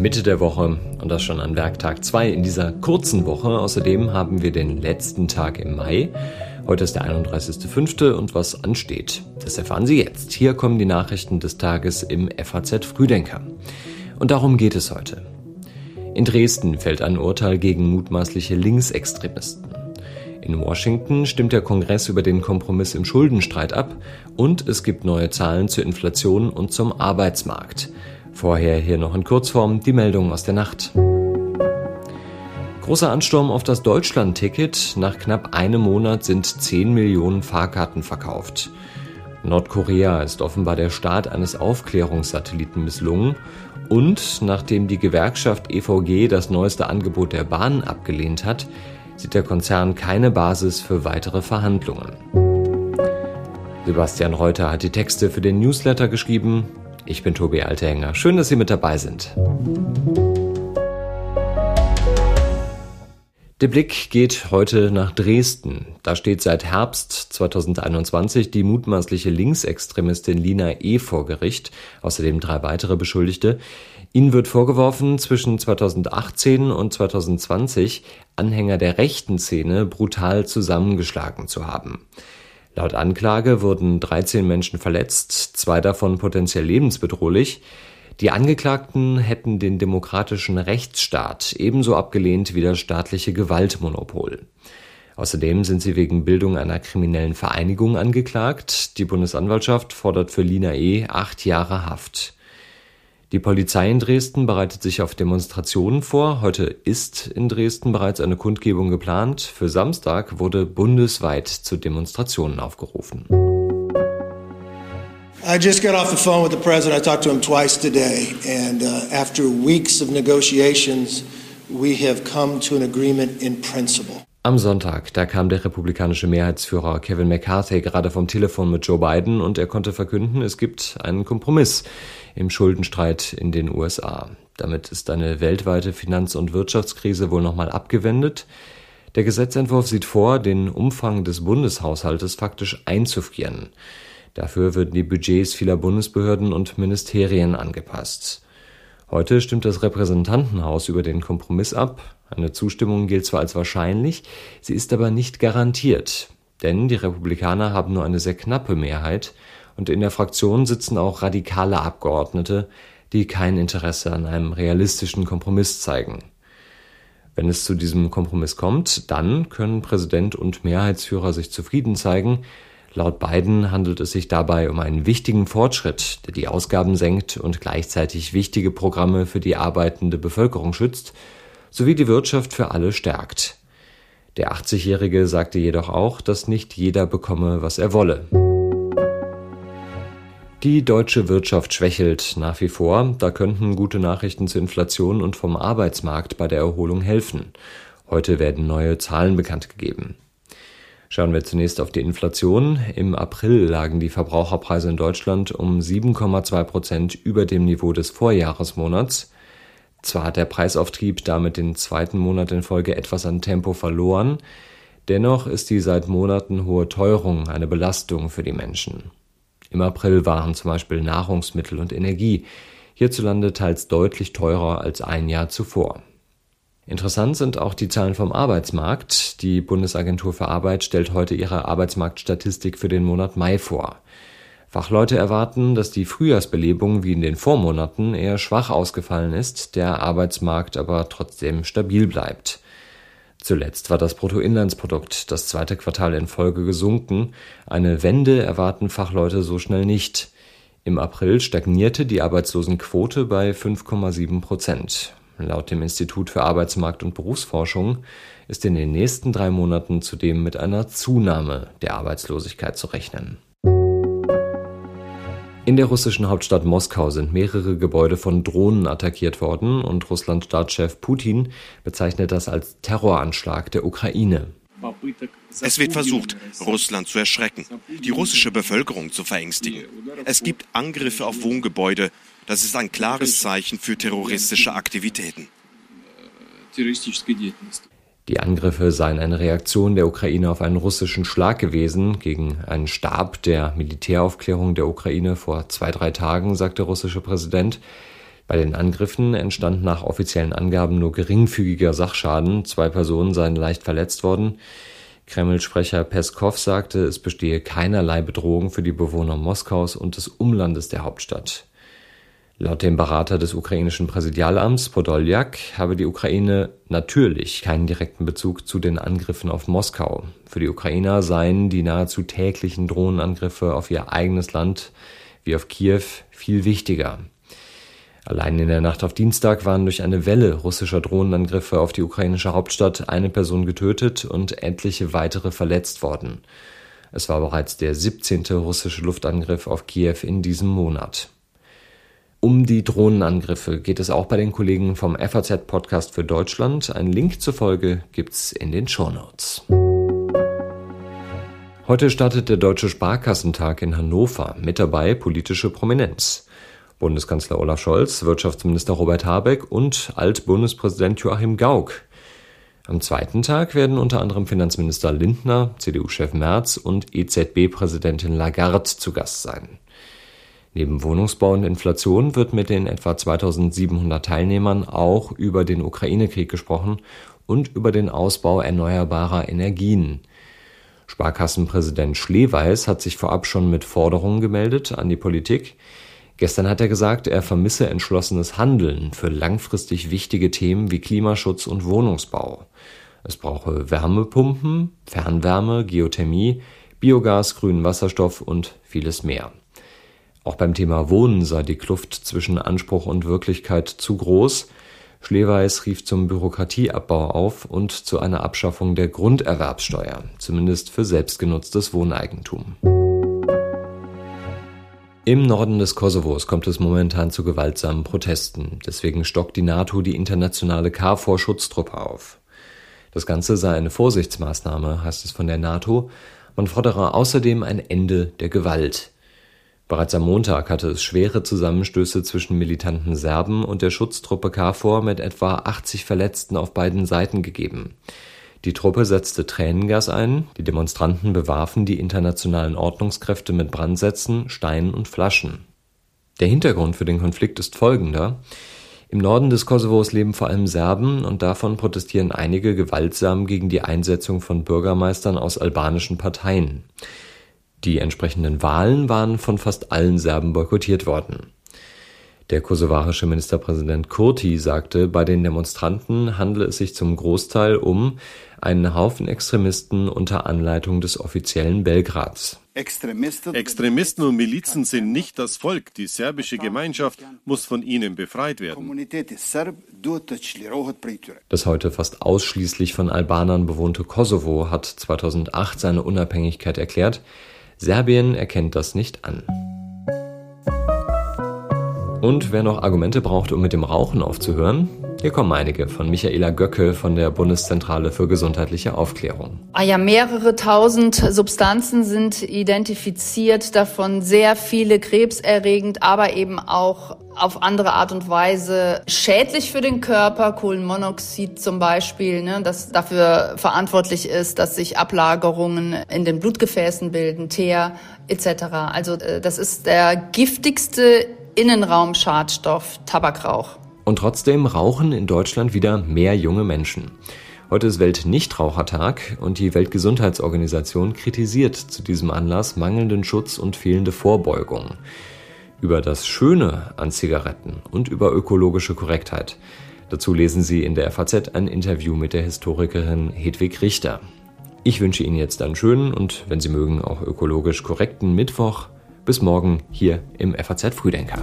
Mitte der Woche und das schon an Werktag 2 in dieser kurzen Woche. Außerdem haben wir den letzten Tag im Mai. Heute ist der 31.05. und was ansteht, das erfahren Sie jetzt. Hier kommen die Nachrichten des Tages im FAZ Frühdenker. Und darum geht es heute. In Dresden fällt ein Urteil gegen mutmaßliche Linksextremisten. In Washington stimmt der Kongress über den Kompromiss im Schuldenstreit ab und es gibt neue Zahlen zur Inflation und zum Arbeitsmarkt. Vorher hier noch in Kurzform die Meldung aus der Nacht. Großer Ansturm auf das Deutschland-Ticket. Nach knapp einem Monat sind 10 Millionen Fahrkarten verkauft. Nordkorea ist offenbar der Start eines Aufklärungssatelliten misslungen und nachdem die Gewerkschaft EVG das neueste Angebot der Bahn abgelehnt hat, sieht der Konzern keine Basis für weitere Verhandlungen. Sebastian Reuter hat die Texte für den Newsletter geschrieben. Ich bin Tobi Altehänger. Schön, dass Sie mit dabei sind. Der Blick geht heute nach Dresden. Da steht seit Herbst 2021 die mutmaßliche Linksextremistin Lina E. vor Gericht, außerdem drei weitere Beschuldigte. Ihnen wird vorgeworfen, zwischen 2018 und 2020 Anhänger der rechten Szene brutal zusammengeschlagen zu haben. Laut Anklage wurden 13 Menschen verletzt, zwei davon potenziell lebensbedrohlich. Die Angeklagten hätten den demokratischen Rechtsstaat ebenso abgelehnt wie das staatliche Gewaltmonopol. Außerdem sind sie wegen Bildung einer kriminellen Vereinigung angeklagt. Die Bundesanwaltschaft fordert für Lina E. acht Jahre Haft. Die Polizei in Dresden bereitet sich auf Demonstrationen vor. Heute ist in Dresden bereits eine Kundgebung geplant. Für Samstag wurde bundesweit zu Demonstrationen aufgerufen. I just got off the phone with the president. I talked to him twice today. And uh, after weeks of negotiations, we have come to an agreement in principle. Am Sonntag, da kam der republikanische Mehrheitsführer Kevin McCarthy gerade vom Telefon mit Joe Biden und er konnte verkünden, es gibt einen Kompromiss im Schuldenstreit in den USA. Damit ist eine weltweite Finanz- und Wirtschaftskrise wohl nochmal abgewendet. Der Gesetzentwurf sieht vor, den Umfang des Bundeshaushaltes faktisch einzufrieren. Dafür würden die Budgets vieler Bundesbehörden und Ministerien angepasst. Heute stimmt das Repräsentantenhaus über den Kompromiss ab. Eine Zustimmung gilt zwar als wahrscheinlich, sie ist aber nicht garantiert, denn die Republikaner haben nur eine sehr knappe Mehrheit und in der Fraktion sitzen auch radikale Abgeordnete, die kein Interesse an einem realistischen Kompromiss zeigen. Wenn es zu diesem Kompromiss kommt, dann können Präsident und Mehrheitsführer sich zufrieden zeigen, Laut Biden handelt es sich dabei um einen wichtigen Fortschritt, der die Ausgaben senkt und gleichzeitig wichtige Programme für die arbeitende Bevölkerung schützt, sowie die Wirtschaft für alle stärkt. Der 80-Jährige sagte jedoch auch, dass nicht jeder bekomme, was er wolle. Die deutsche Wirtschaft schwächelt nach wie vor, da könnten gute Nachrichten zur Inflation und vom Arbeitsmarkt bei der Erholung helfen. Heute werden neue Zahlen bekannt gegeben. Schauen wir zunächst auf die Inflation. Im April lagen die Verbraucherpreise in Deutschland um 7,2 Prozent über dem Niveau des Vorjahresmonats. Zwar hat der Preisauftrieb damit den zweiten Monat in Folge etwas an Tempo verloren, dennoch ist die seit Monaten hohe Teuerung eine Belastung für die Menschen. Im April waren zum Beispiel Nahrungsmittel und Energie hierzulande teils deutlich teurer als ein Jahr zuvor. Interessant sind auch die Zahlen vom Arbeitsmarkt. Die Bundesagentur für Arbeit stellt heute ihre Arbeitsmarktstatistik für den Monat Mai vor. Fachleute erwarten, dass die Frühjahrsbelebung wie in den Vormonaten eher schwach ausgefallen ist, der Arbeitsmarkt aber trotzdem stabil bleibt. Zuletzt war das Bruttoinlandsprodukt das zweite Quartal in Folge gesunken. Eine Wende erwarten Fachleute so schnell nicht. Im April stagnierte die Arbeitslosenquote bei 5,7 Prozent. Laut dem Institut für Arbeitsmarkt und Berufsforschung ist in den nächsten drei Monaten zudem mit einer Zunahme der Arbeitslosigkeit zu rechnen. In der russischen Hauptstadt Moskau sind mehrere Gebäude von Drohnen attackiert worden und Russlands Staatschef Putin bezeichnet das als Terroranschlag der Ukraine. Es wird versucht, Russland zu erschrecken, die russische Bevölkerung zu verängstigen. Es gibt Angriffe auf Wohngebäude, das ist ein klares Zeichen für terroristische Aktivitäten. Die Angriffe seien eine Reaktion der Ukraine auf einen russischen Schlag gewesen gegen einen Stab der Militäraufklärung der Ukraine vor zwei, drei Tagen, sagt der russische Präsident. Bei den Angriffen entstand nach offiziellen Angaben nur geringfügiger Sachschaden, zwei Personen seien leicht verletzt worden. Kreml-Sprecher Peskov sagte, es bestehe keinerlei Bedrohung für die Bewohner Moskaus und des Umlandes der Hauptstadt. Laut dem Berater des ukrainischen Präsidialamts Podoljak habe die Ukraine natürlich keinen direkten Bezug zu den Angriffen auf Moskau. Für die Ukrainer seien die nahezu täglichen Drohnenangriffe auf ihr eigenes Land wie auf Kiew viel wichtiger. Allein in der Nacht auf Dienstag waren durch eine Welle russischer Drohnenangriffe auf die ukrainische Hauptstadt eine Person getötet und etliche weitere verletzt worden. Es war bereits der 17. russische Luftangriff auf Kiew in diesem Monat. Um die Drohnenangriffe geht es auch bei den Kollegen vom FAZ-Podcast für Deutschland. Ein Link zur Folge gibt's in den Shownotes. Heute startet der Deutsche Sparkassentag in Hannover. Mit dabei politische Prominenz. Bundeskanzler Olaf Scholz, Wirtschaftsminister Robert Habeck und Altbundespräsident Joachim Gauck. Am zweiten Tag werden unter anderem Finanzminister Lindner, CDU-Chef Merz und EZB-Präsidentin Lagarde zu Gast sein. Neben Wohnungsbau und Inflation wird mit den etwa 2700 Teilnehmern auch über den Ukraine-Krieg gesprochen und über den Ausbau erneuerbarer Energien. Sparkassenpräsident Schleweis hat sich vorab schon mit Forderungen gemeldet an die Politik. Gestern hat er gesagt, er vermisse entschlossenes Handeln für langfristig wichtige Themen wie Klimaschutz und Wohnungsbau. Es brauche Wärmepumpen, Fernwärme, Geothermie, Biogas, grünen Wasserstoff und vieles mehr. Auch beim Thema Wohnen sei die Kluft zwischen Anspruch und Wirklichkeit zu groß. Schleweis rief zum Bürokratieabbau auf und zu einer Abschaffung der Grunderwerbssteuer, zumindest für selbstgenutztes Wohneigentum. Im Norden des Kosovos kommt es momentan zu gewaltsamen Protesten. Deswegen stockt die NATO die internationale KFOR-Schutztruppe auf. Das Ganze sei eine Vorsichtsmaßnahme, heißt es von der NATO. Man fordere außerdem ein Ende der Gewalt. Bereits am Montag hatte es schwere Zusammenstöße zwischen militanten Serben und der Schutztruppe KFOR mit etwa 80 Verletzten auf beiden Seiten gegeben. Die Truppe setzte Tränengas ein, die Demonstranten bewarfen die internationalen Ordnungskräfte mit Brandsätzen, Steinen und Flaschen. Der Hintergrund für den Konflikt ist folgender. Im Norden des Kosovos leben vor allem Serben und davon protestieren einige gewaltsam gegen die Einsetzung von Bürgermeistern aus albanischen Parteien. Die entsprechenden Wahlen waren von fast allen Serben boykottiert worden. Der kosovarische Ministerpräsident Kurti sagte, bei den Demonstranten handle es sich zum Großteil um einen Haufen Extremisten unter Anleitung des offiziellen Belgrads. Extremisten und Milizen sind nicht das Volk. Die serbische Gemeinschaft muss von ihnen befreit werden. Das heute fast ausschließlich von Albanern bewohnte Kosovo hat 2008 seine Unabhängigkeit erklärt. Serbien erkennt das nicht an. Und wer noch Argumente braucht, um mit dem Rauchen aufzuhören, hier kommen einige von Michaela Göcke von der Bundeszentrale für gesundheitliche Aufklärung. Ah ja, mehrere tausend Substanzen sind identifiziert, davon sehr viele krebserregend, aber eben auch auf andere Art und Weise schädlich für den Körper. Kohlenmonoxid zum Beispiel, ne, das dafür verantwortlich ist, dass sich Ablagerungen in den Blutgefäßen bilden, Teer etc. Also äh, das ist der giftigste Innenraumschadstoff Tabakrauch. Und trotzdem rauchen in Deutschland wieder mehr junge Menschen. Heute ist Weltnichtrauchertag und die Weltgesundheitsorganisation kritisiert zu diesem Anlass mangelnden Schutz und fehlende Vorbeugung. Über das Schöne an Zigaretten und über ökologische Korrektheit. Dazu lesen Sie in der FAZ ein Interview mit der Historikerin Hedwig Richter. Ich wünsche Ihnen jetzt einen schönen und, wenn Sie mögen, auch ökologisch korrekten Mittwoch. Bis morgen hier im FAZ Frühdenker.